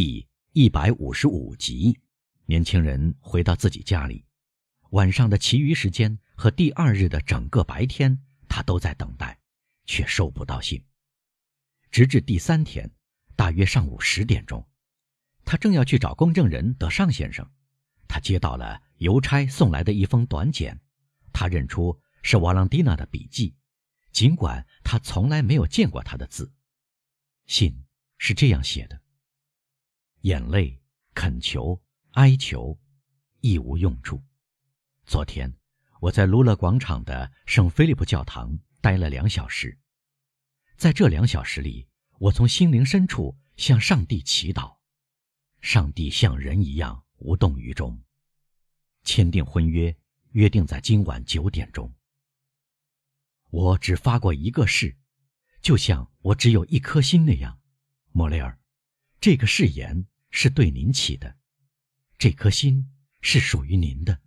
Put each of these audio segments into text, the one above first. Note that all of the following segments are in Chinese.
第一百五十五集，年轻人回到自己家里，晚上的其余时间和第二日的整个白天，他都在等待，却收不到信。直至第三天，大约上午十点钟，他正要去找公证人德尚先生，他接到了邮差送来的一封短简，他认出是瓦朗蒂娜的笔迹，尽管他从来没有见过他的字。信是这样写的。眼泪、恳求、哀求，亦无用处。昨天，我在卢勒广场的圣菲利普教堂待了两小时。在这两小时里，我从心灵深处向上帝祈祷，上帝像人一样无动于衷。签订婚约，约定在今晚九点钟。我只发过一个誓，就像我只有一颗心那样，莫雷尔。这个誓言是对您起的，这颗心是属于您的，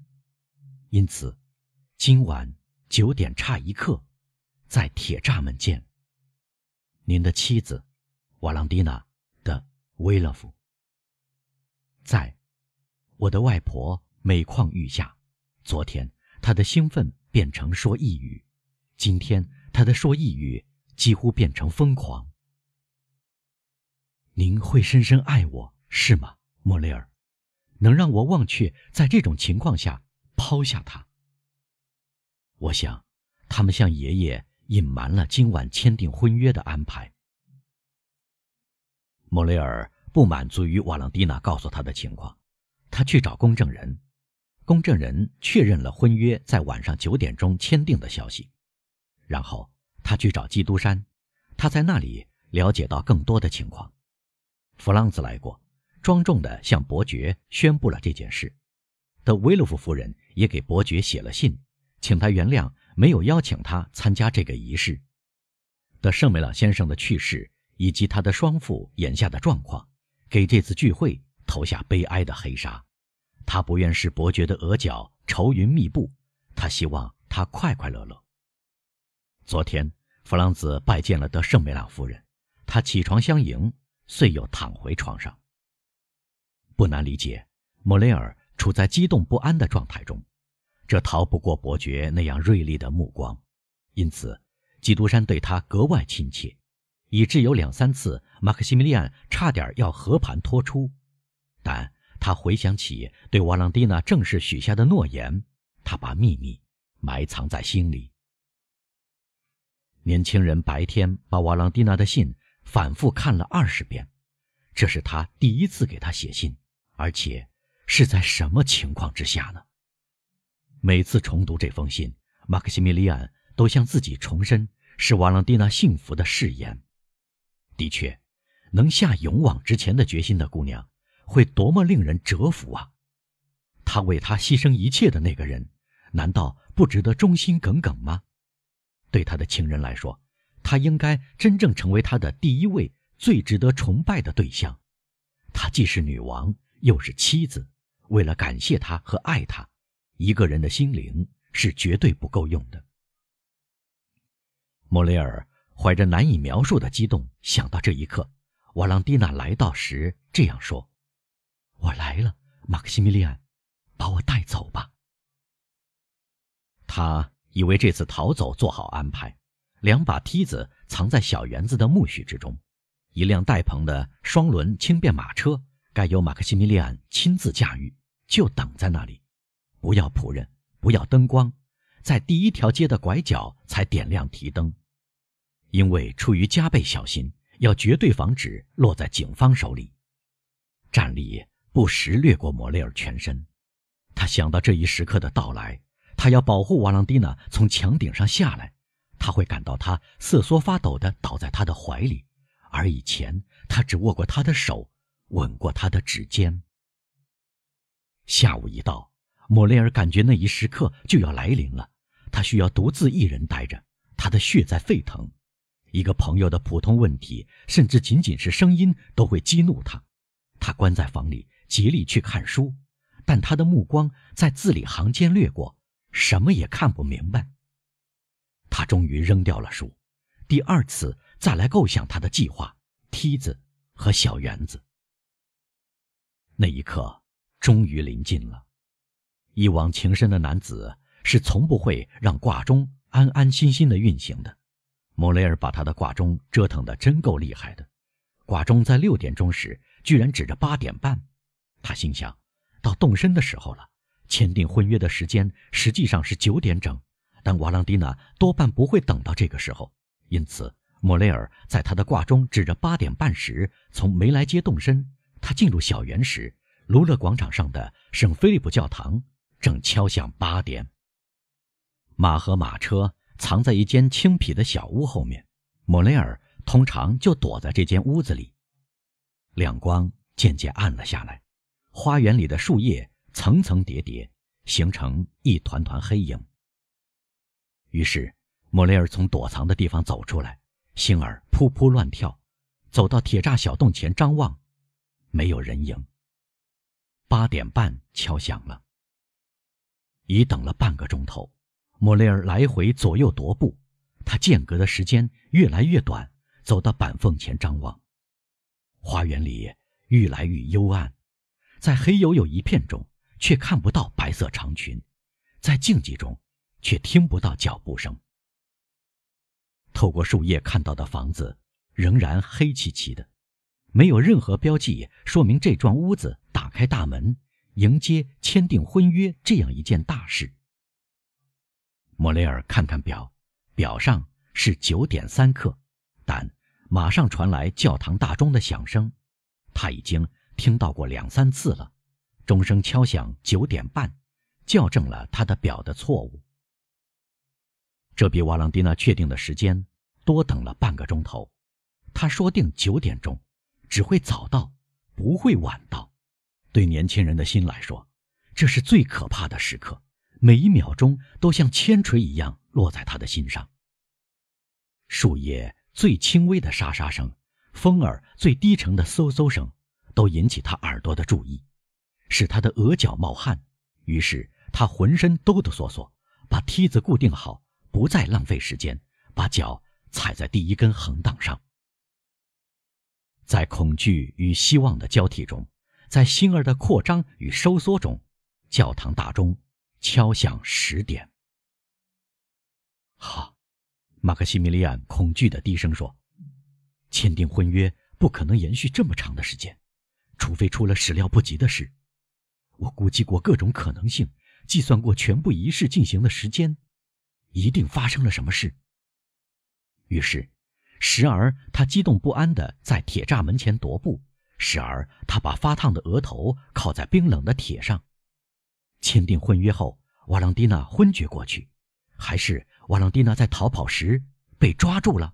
因此，今晚九点差一刻，在铁栅门见。您的妻子，瓦朗蒂娜的威勒夫。在，我的外婆每况愈下，昨天她的兴奋变成说抑郁，今天她的说抑郁几乎变成疯狂。您会深深爱我，是吗，莫雷尔？能让我忘却在这种情况下抛下他？我想，他们向爷爷隐瞒了今晚签订婚约的安排。莫雷尔不满足于瓦朗蒂娜告诉他的情况，他去找公证人，公证人确认了婚约在晚上九点钟签订的消息。然后他去找基督山，他在那里了解到更多的情况。弗朗兹来过，庄重地向伯爵宣布了这件事。德维洛夫夫人也给伯爵写了信，请他原谅没有邀请他参加这个仪式。德圣梅朗先生的去世以及他的双父眼下的状况，给这次聚会投下悲哀的黑纱。他不愿使伯爵的额角愁云密布，他希望他快快乐乐。昨天，弗朗兹拜见了德圣梅朗夫人，他起床相迎。遂又躺回床上。不难理解，莫雷尔处在激动不安的状态中，这逃不过伯爵那样锐利的目光，因此，基督山对他格外亲切，以致有两三次马克西米利安差点要和盘托出。但他回想起对瓦朗蒂娜正式许下的诺言，他把秘密埋藏在心里。年轻人白天把瓦朗蒂娜的信。反复看了二十遍，这是他第一次给他写信，而且是在什么情况之下呢？每次重读这封信，马克西米利安都向自己重申是瓦朗蒂娜幸福的誓言。的确，能下勇往直前的决心的姑娘，会多么令人折服啊！他为她牺牲一切的那个人，难道不值得忠心耿耿吗？对他的情人来说。她应该真正成为他的第一位最值得崇拜的对象。她既是女王，又是妻子。为了感谢他和爱她，一个人的心灵是绝对不够用的。莫雷尔怀着难以描述的激动想到这一刻，瓦朗蒂娜来到时这样说：“我来了，马克西米利安，把我带走吧。”他以为这次逃走做好安排。两把梯子藏在小园子的苜蓿之中，一辆带棚的双轮轻便马车该由马克西米利安亲自驾驭，就等在那里。不要仆人，不要灯光，在第一条街的拐角才点亮提灯，因为出于加倍小心，要绝对防止落在警方手里。战栗不时掠过莫雷尔全身，他想到这一时刻的到来，他要保护瓦朗蒂娜从墙顶上下来。他会感到他瑟缩发抖地倒在他的怀里，而以前他只握过他的手，吻过他的指尖。下午一到，莫雷尔感觉那一时刻就要来临了。他需要独自一人待着，他的血在沸腾。一个朋友的普通问题，甚至仅仅是声音，都会激怒他。他关在房里，竭力去看书，但他的目光在字里行间掠过，什么也看不明白。他终于扔掉了书，第二次再来构想他的计划：梯子和小园子。那一刻终于临近了。一往情深的男子是从不会让挂钟安安心心的运行的。莫雷尔把他的挂钟折腾得真够厉害的，挂钟在六点钟时居然指着八点半。他心想，到动身的时候了，签订婚约的时间实际上是九点整，但瓦朗蒂娜多半不会等到这个时候，因此莫雷尔在他的挂钟指着八点半时从梅莱街动身。他进入小园时，卢勒广场上的圣菲利普教堂正敲响八点。马和马车藏在一间青皮的小屋后面，莫雷尔通常就躲在这间屋子里。亮光渐渐暗了下来。花园里的树叶层层叠叠，形成一团团黑影。于是，莫雷尔从躲藏的地方走出来，心儿扑扑乱跳，走到铁栅小洞前张望，没有人影。八点半敲响了。已等了半个钟头，莫雷尔来回左右踱步，他间隔的时间越来越短，走到板缝前张望，花园里愈来愈幽暗。在黑黝黝一片中，却看不到白色长裙；在静寂中，却听不到脚步声。透过树叶看到的房子，仍然黑漆漆的，没有任何标记说明这幢屋子打开大门迎接签订婚约这样一件大事。莫雷尔看看表，表上是九点三刻，但马上传来教堂大钟的响声，他已经。听到过两三次了，钟声敲响九点半，校正了他的表的错误。这比瓦朗蒂娜确定的时间多等了半个钟头。他说定九点钟，只会早到，不会晚到。对年轻人的心来说，这是最可怕的时刻，每一秒钟都像铅锤一样落在他的心上。树叶最轻微的沙沙声，风儿最低沉的嗖嗖声。都引起他耳朵的注意，使他的额角冒汗。于是他浑身哆哆嗦嗦，把梯子固定好，不再浪费时间，把脚踩在第一根横档上。在恐惧与希望的交替中，在心儿的扩张与收缩中，教堂大钟敲响十点。好，马克西米利安恐惧的低声说：“签订婚约不可能延续这么长的时间。”除非出了始料不及的事，我估计过各种可能性，计算过全部仪式进行的时间，一定发生了什么事。于是，时而他激动不安地在铁栅门前踱步，时而他把发烫的额头靠在冰冷的铁上。签订婚约后，瓦朗蒂娜昏厥过去，还是瓦朗蒂娜在逃跑时被抓住了？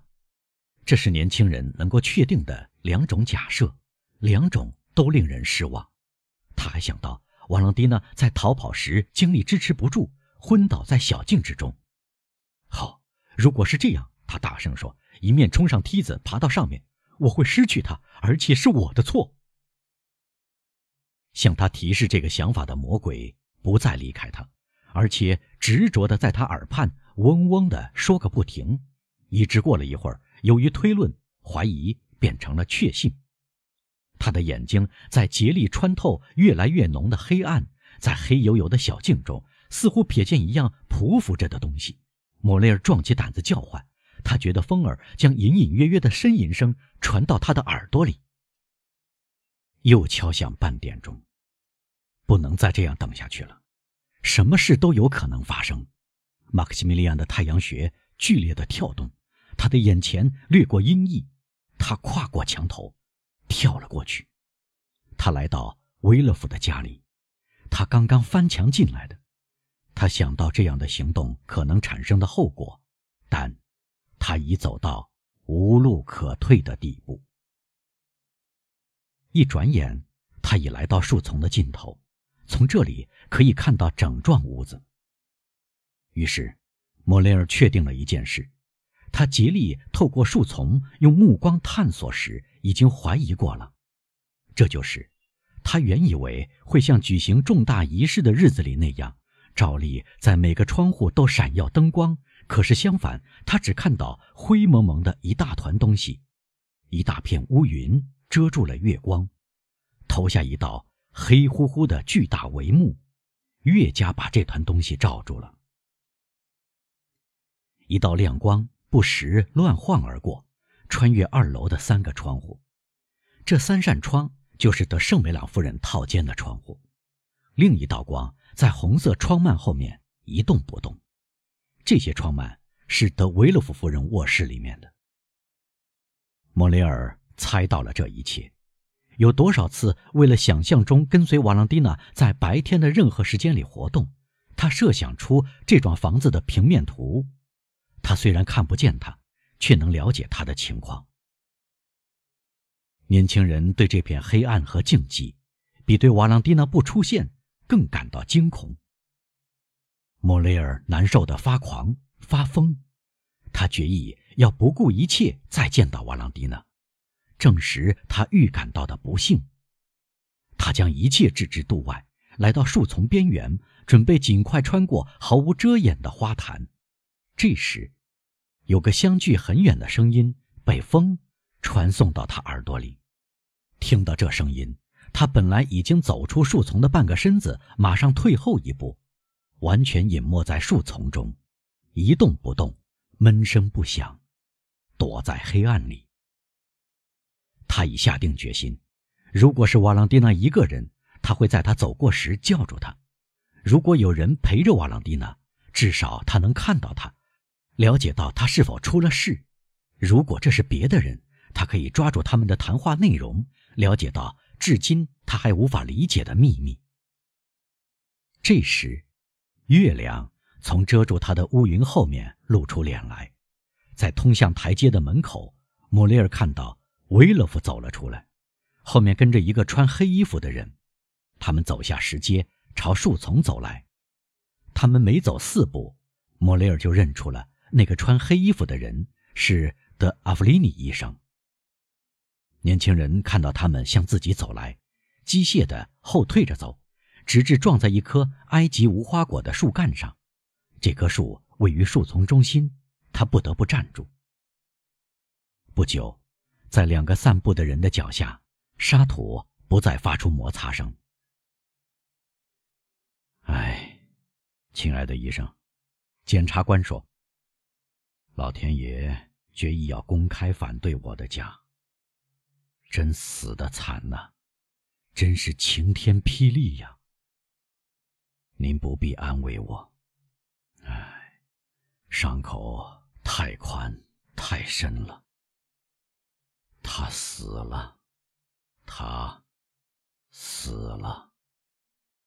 这是年轻人能够确定的两种假设，两种。都令人失望。他还想到瓦朗蒂娜在逃跑时精力支持不住，昏倒在小径之中。好，如果是这样，他大声说，一面冲上梯子，爬到上面，我会失去他，而且是我的错。向他提示这个想法的魔鬼不再离开他，而且执着地在他耳畔嗡嗡地说个不停，一直过了一会儿，由于推论，怀疑变成了确信。他的眼睛在竭力穿透越来越浓的黑暗，在黑黝黝的小径中，似乎瞥见一样匍匐着的东西。莫雷尔壮起胆子叫唤，他觉得风儿将隐隐约约的呻吟声传到他的耳朵里。又敲响半点钟，不能再这样等下去了，什么事都有可能发生。马克西米利安的太阳穴剧烈的跳动，他的眼前掠过阴翳，他跨过墙头。跳了过去，他来到维勒夫的家里，他刚刚翻墙进来的。他想到这样的行动可能产生的后果，但他已走到无路可退的地步。一转眼，他已来到树丛的尽头，从这里可以看到整幢屋子。于是，莫雷尔确定了一件事。他竭力透过树丛用目光探索时，已经怀疑过了。这就是，他原以为会像举行重大仪式的日子里那样，照例在每个窗户都闪耀灯光。可是相反，他只看到灰蒙蒙的一大团东西，一大片乌云遮住了月光，投下一道黑乎乎的巨大帷幕，越加把这团东西罩住了。一道亮光不时乱晃而过，穿越二楼的三个窗户。这三扇窗就是德圣梅朗夫人套间的窗户。另一道光在红色窗幔后面一动不动。这些窗幔是德维勒夫夫人卧室里面的。莫雷尔猜到了这一切。有多少次为了想象中跟随瓦朗蒂娜在白天的任何时间里活动，他设想出这幢房子的平面图。他虽然看不见他，却能了解他的情况。年轻人对这片黑暗和静寂，比对瓦朗蒂娜不出现更感到惊恐。莫雷尔难受的发狂发疯，他决意要不顾一切再见到瓦朗蒂娜。证实他预感到的不幸。他将一切置之度外，来到树丛边缘，准备尽快穿过毫无遮掩的花坛。这时，有个相距很远的声音被风传送到他耳朵里。听到这声音，他本来已经走出树丛的半个身子，马上退后一步，完全隐没在树丛中，一动不动，闷声不响，躲在黑暗里。他已下定决心，如果是瓦朗蒂娜一个人，他会在他走过时叫住他；如果有人陪着瓦朗蒂娜，至少他能看到他，了解到他是否出了事；如果这是别的人，他可以抓住他们的谈话内容，了解到至今他还无法理解的秘密。这时，月亮从遮住他的乌云后面露出脸来，在通向台阶的门口，莫雷尔看到。维勒夫走了出来，后面跟着一个穿黑衣服的人。他们走下石阶，朝树丛走来。他们没走四步，莫雷尔就认出了那个穿黑衣服的人是德阿弗里尼医生。年轻人看到他们向自己走来，机械地后退着走，直至撞在一棵埃及无花果的树干上。这棵树位于树丛中心，他不得不站住。不久。在两个散步的人的脚下，沙土不再发出摩擦声。哎，亲爱的医生，检察官说：“老天爷决意要公开反对我的家。真死的惨呐，真是晴天霹雳呀！您不必安慰我。唉，伤口太宽太深了。”他死了，他死了。